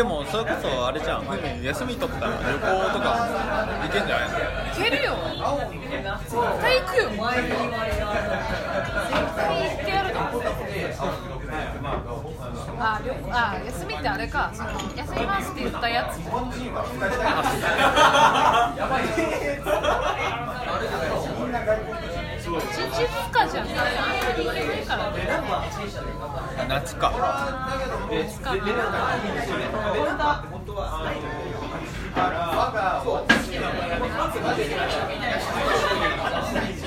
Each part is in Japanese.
でもそれこそあれじゃん。休み取ったら旅行とか行けんじゃない？の行けるよ。絶対行くよ。絶対行ってやるのあ旅行あ休みってあれか。その休みますって言ったやつ。一 日二日じゃん。あんまり行けないか夏か。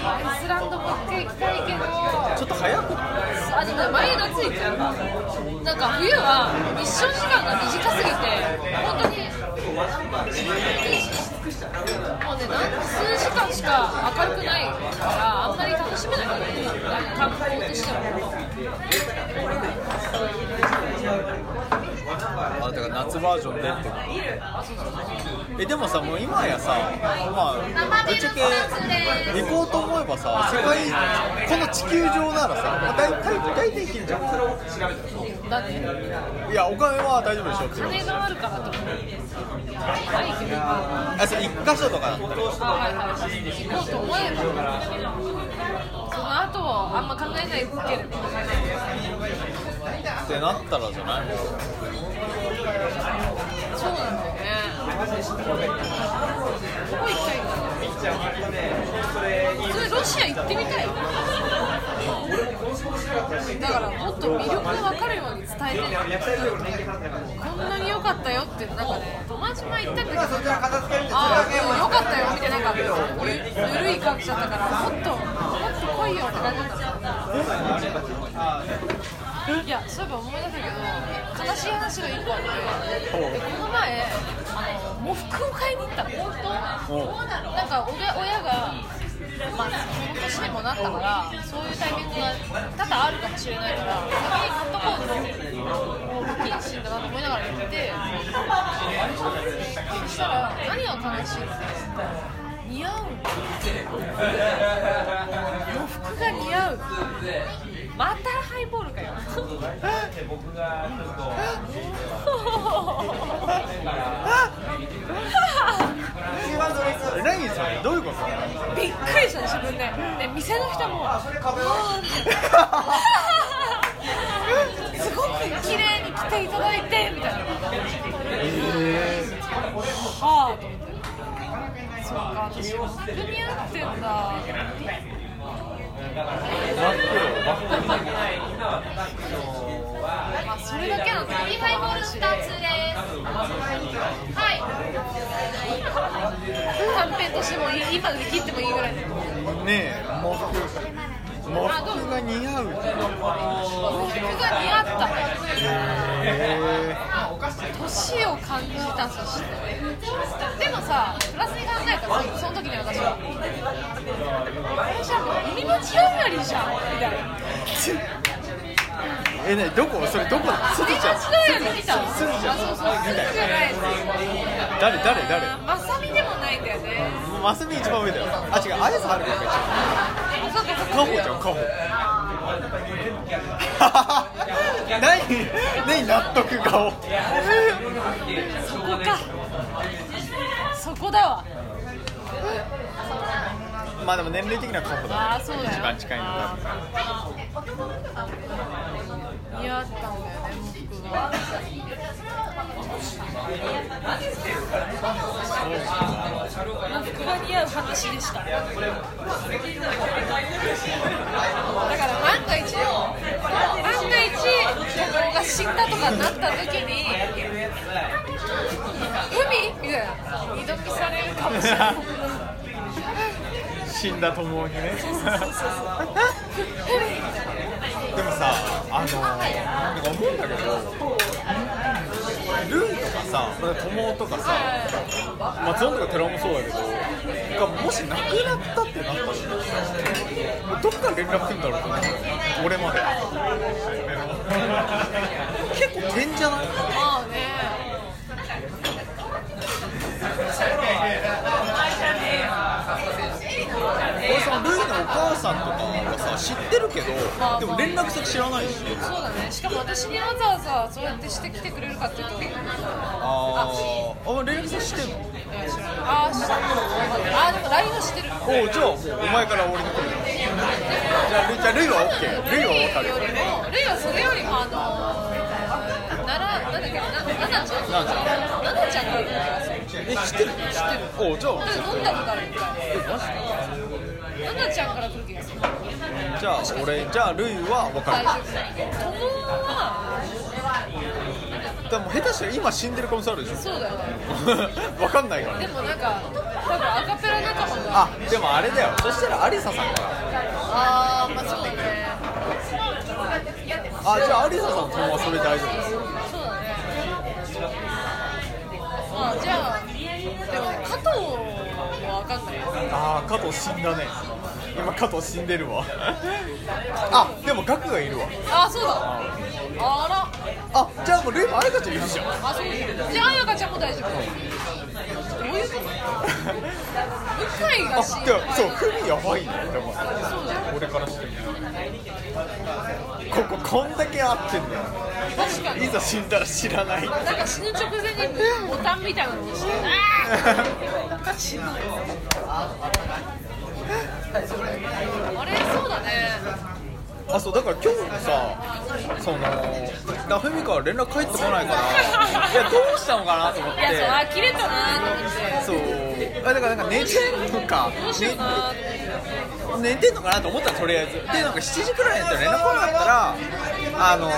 アイスランドも一回行きたいけどちょっと早く。あでも毎夏行くなんか冬は日照時間が短すぎて本当にもうね数時間しか明るくないからあんまり楽しめないからね観光としてはあだから夏バージョンでってこと。えでもさもう今やさまあぶっちゃけ行こうと思えばさ世界この地球上ならさ、まあ、大体大体行けるじゃん。だっていやお金は大丈夫でしょっていう金があるからと思うないけどああそれ一箇所とか行こうと思えばその後あんま考えない。けるってなったらじゃない？そうなんだよね。どこ行きたいんだろう？普通ロシア行ってみたい。だからもっと魅力が分かるように伝えて。こんなに良かったよってなんかね友達前行ったんだけどああうん良かったよみたいななんかゆるい感じだったからもっともっと来いよって感じだったいやそういえば思い出したけど悲しい話が1個あってでこの前あの喪服を買いに行ったの。おうなんか親親が、まあ、この年にもなったからそういうタイミングが多々あるかもしれないから先に買っとこうともう不謹慎だなと思いながら行ってそしたら何が悲しいって似合う。洋服が似合う。またハイボールかよえ何それどういうことびっくりした自分でで店の人も「あーすごく綺麗に着ていただいて」みたいな。ええーはあと思ってそうか私も服似合ってんだ真っ黒真っ黒まあそれだけなんだハイボール2つですはい。短編としてもいい今で切ってもいいぐらいねえ喪服喪服が似合う。って洋服が似合った。年を感じた。そしてでもさプラスに考えたらその時に私はあれじゃん海町4割じゃんみたいなえねどこ？それどこ？すず海ちゃん。町4割見たすずちゃんすずじゃない誰誰？誰まさみでもないんだよね。マスミ一番上だよ。あ違う綾瀬はるかかそうか。番カホじゃんカホ。何何納得顔そこか。そこだわまあでも年齢的にはカホだああそうだよ。一番近いの多分似合ったんだよね僕は。服が似合う話でした。だから万が一万が一友が死んだとかになった時に「海?」みたいな。二度見されるかもしれない死んだ友にね。でもさあのなんか思うんだけどルーとかさ友とかさ松尾とか寺尾もそうだけどがもし亡くなったってなったらさどっから連絡来るんだろうと思って俺まで。結構点じゃないまあね俺そお母さんとかがさ知ってるけど、まあでも連絡先知らないし。そうだね。しかも私にわざわざそうやってしてきてくれるかっていうとあー。あ連絡先知ってんの？あー知ってるあーでも LINE は知ってる。おうじゃあお前から俺に来るよじゃあルイじゃあルイは OK ルイは分かるよ。りもルイはそれよりもあのー、けななちゃんななちゃんななちゃんがいる気がするえ知ってる？知ってる。おじゃあ飲んだことある。一回えマジ？ななちゃんから来る気がするじゃあ俺じゃあルイは分かる友はでも下手したら今死んでる可能性あるでしょそうだよね分かんないからでもなんか多分アカペラ仲間があでもあれだよそしたらアリサさんからあーまあそうだねあじゃあアリサさんの友はそれ大丈夫ですそうだねあじゃあでもね加藤は分かんないよああ加藤死んだね。今加藤死んでるわ。あでもガクがいるわ。あそうだ。あら。あじゃあもうルイもアリカちゃんいるじゃん。あそう。じゃあ彩香ちゃんも大丈夫どういうこと向井が死んあそうフミやばいねだからそうだよ俺からしてもこここんだけ合ってんだよ確かにいざ死んだら知らないなんか死ぬ直前にボタンみたいなの押してあー死ぬあれそうだねあそうだから今日さそのだフミから連絡返ってこないからいや どうしたのかなと思って。いやそうあ切れたなと思って。そう。あだからなんか寝てんのか。寝てんのかなと思ったらとりあえず。でなんか7時くらいになったら連絡来なかったらあの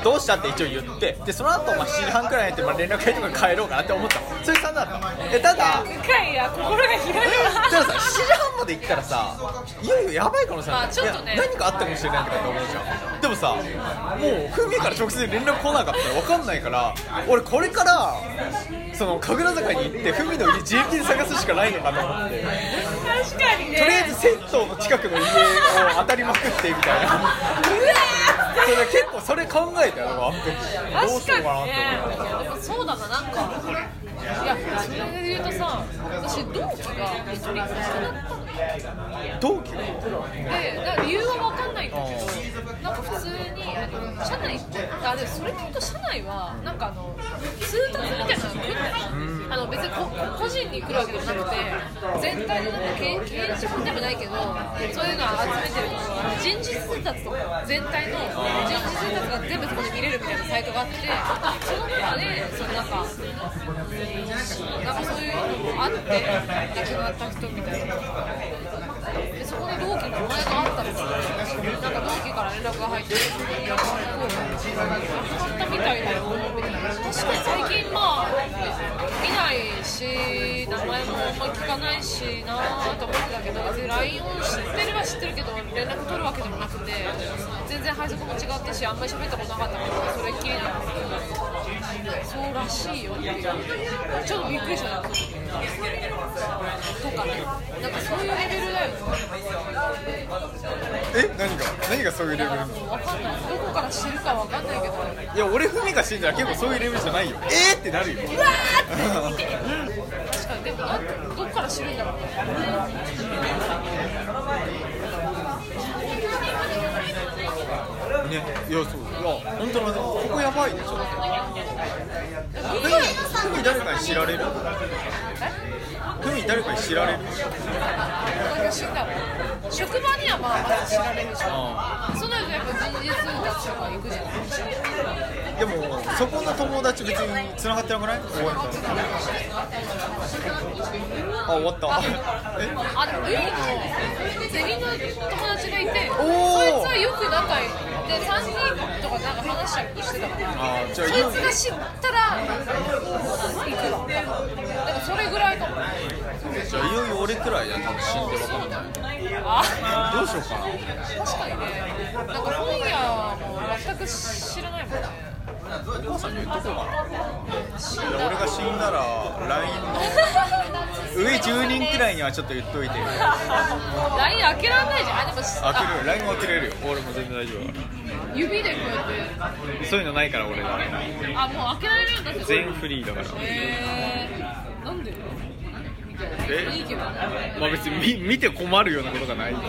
ー、どうしたって一応言って。でその後、まあ7時半くらいになって、まあ、連絡返ってから帰ろうかなって思ったの。そういう感じだったえただ向井や心が開くなでもさ7時半まで行ったらさいよいよやばい可能性あるまあちょっとね。何かあったかもしれないとかって思うじゃん。でもさもうフミから直接連絡来なかったら分かんないから俺これからその神楽坂に行ってフミの家自力で探すしかないのかと思って。確かにね。とりあえず銭湯の近くの家を当たりまくってみたいな。それ結構それ考えたよあの時ーどうしようかなって思って。そうだななんか。いやそれで言うとさ私同期が一人亡くなったの同期でなんか理由は分かんないんだけどなんか普通にあの社内あでそれで言うと社内はなんかあの通達みたいなのが来るあの別にこ個人に来るわけじゃなくて全体でなんか掲掲示板でもないけどそういうのを集めてるところあの人事通達とか全体の人事通達が全部そこで見れるみたいなサイトがあってその中でそのなんかなんかそういうのもあって亡くなった人みたいな。そこに同期の名前があったのかなんか同期から連絡が入っていやこう亡くなったみたいだよみたいな確かに最近まあ見ないし名前もあんま聞かないしなと思ってたけど別に LINE を知ってるは知ってるけど連絡取るわけでもなくて全然配属も違ったしあんまり喋ったことなかったからそれっきりなんだけどそうらしいよっていう。ちょっとびっくりしたとかね。なんかそういうレベルだよね。え何が？何がそういうレベルなの？わかんないどこから知るかわかんないけどいや俺フミが死んだら結構そういうレベルじゃないよ。えー？ってなるよ。うわーって確かにでもなんどっから知るんだ。ろうねねいやそういや本当にここやばい。ねちょっとフミフミ誰かに知られる？フミ誰かに知られる？職場にはまあまだ知られるじゃん。あそうなるとやっぱ人事通達とか行くじゃんでもそこの友達別に繋がってなくない？終わったあ終わった。え？あでもルイのゼミの友達がいてそいつはよく仲いい。で3人とかなんか話したりしてたから。あじゃあそいつが知ったら行くわ。でもそれぐらいかも。じゃあいよいよ俺くらいだ多分死んで分かんない。あどうしようかな確かにねなんか本屋も全く知らないもんねお母さんに言っとこうかな俺が死んだら LINE の上10人くらいにはちょっと言っといて LINE 開けられないじゃんあでも開ける LINE も開けれるよ俺も全然大丈夫指でこうやってらそうい。うのないから俺があもう開けられるようになってる全フリーだから。へえー、なんで？えいいけどまあ別に見見て困るようなことがない。こ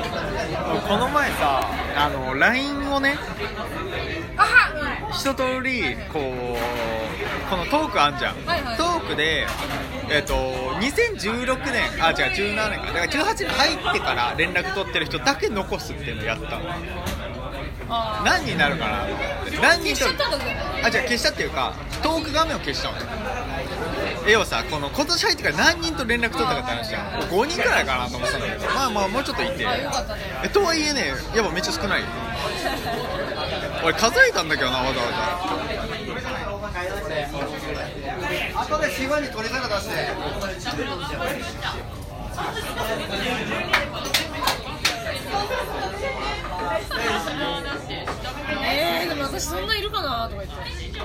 の前さあの LINE をねあは一通りこうこのトークあんじゃん、はいはい。トークでえっ、と2016年あ違う17年か。だから18年入ってから連絡取ってる人だけ残すっていうのやったの。あー。何人になるかなと思って。何人消しちゃったんだぜあじゃあ消したっていうかトーク画面を消したの要はさこの今年入ってから何人と連絡取ったかって話じゃん。5人くらいかなと思ってたんだけど。まあまあもうちょっといて。えとはいえねやっぱめっちゃ少ないよ。俺数えたんだけどなわざわ後でシワに取り皿出して 私そんないるかなとか言ってざ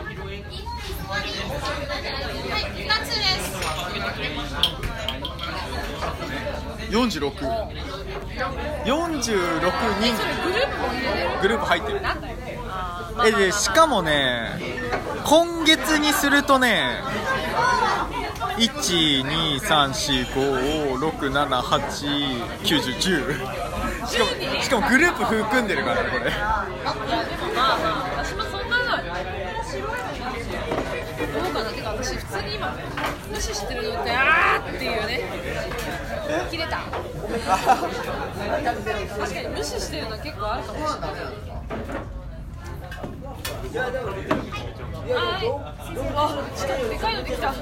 46 46それ人。グループも入ってる。えでしかもね今月にするとね12345678910しかもしかもグループ含んでるからねこれ。いやでもまあまあ私もそんなのはどうかなてか私普通に今無視してるのってあーっていうね。切れた。確かに無視してるの結構あるかもしれない。はい。あちょっとでかい。のできたガラ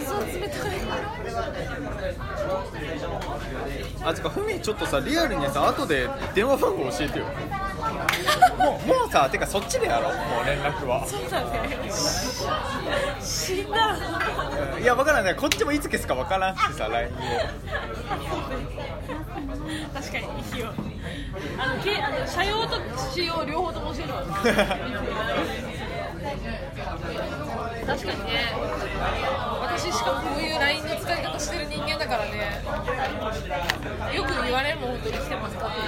スは冷たい。あつかふみちょっとさリアルにさ後で電話番号教えてよもうもうさてかそっちでやろう。もう連絡は。そうだね。死んだ。いや分からんね。こっちもいつ消すか分からんしさ LINE を確かにいいよあのけあの車用と使用両方とも教える。わ確かにね。私しかもこういう LINE の使い方してる人間だからね。よく言われるもん本当に来てますかって